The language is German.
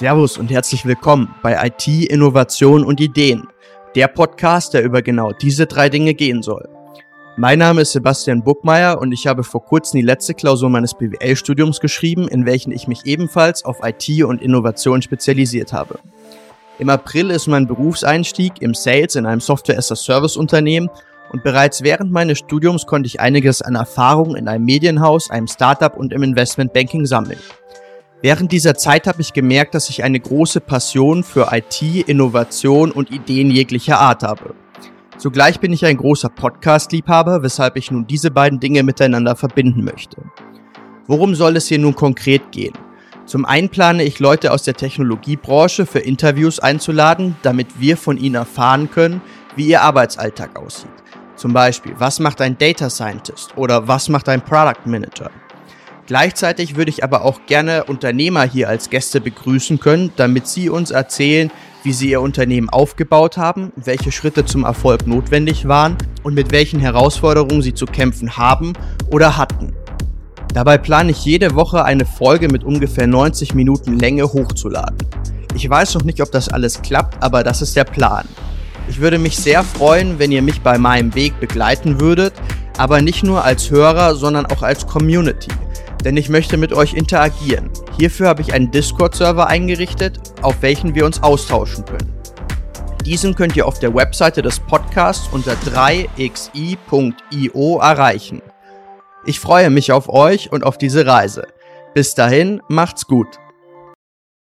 Servus und herzlich willkommen bei IT, Innovation und Ideen, der Podcast, der über genau diese drei Dinge gehen soll. Mein Name ist Sebastian Buckmeier und ich habe vor kurzem die letzte Klausur meines BWL-Studiums geschrieben, in welchen ich mich ebenfalls auf IT und Innovation spezialisiert habe. Im April ist mein Berufseinstieg im Sales in einem Software-as-a-Service-Unternehmen und bereits während meines Studiums konnte ich einiges an Erfahrung in einem Medienhaus, einem Startup und im Investmentbanking sammeln. Während dieser Zeit habe ich gemerkt, dass ich eine große Passion für IT, Innovation und Ideen jeglicher Art habe. Zugleich bin ich ein großer Podcast-Liebhaber, weshalb ich nun diese beiden Dinge miteinander verbinden möchte. Worum soll es hier nun konkret gehen? Zum einen plane ich Leute aus der Technologiebranche für Interviews einzuladen, damit wir von ihnen erfahren können, wie ihr Arbeitsalltag aussieht. Zum Beispiel, was macht ein Data Scientist oder was macht ein Product Manager? Gleichzeitig würde ich aber auch gerne Unternehmer hier als Gäste begrüßen können, damit sie uns erzählen, wie sie ihr Unternehmen aufgebaut haben, welche Schritte zum Erfolg notwendig waren und mit welchen Herausforderungen sie zu kämpfen haben oder hatten. Dabei plane ich jede Woche eine Folge mit ungefähr 90 Minuten Länge hochzuladen. Ich weiß noch nicht, ob das alles klappt, aber das ist der Plan. Ich würde mich sehr freuen, wenn ihr mich bei meinem Weg begleiten würdet, aber nicht nur als Hörer, sondern auch als Community denn ich möchte mit euch interagieren. Hierfür habe ich einen Discord-Server eingerichtet, auf welchen wir uns austauschen können. Diesen könnt ihr auf der Webseite des Podcasts unter 3xi.io erreichen. Ich freue mich auf euch und auf diese Reise. Bis dahin, macht's gut.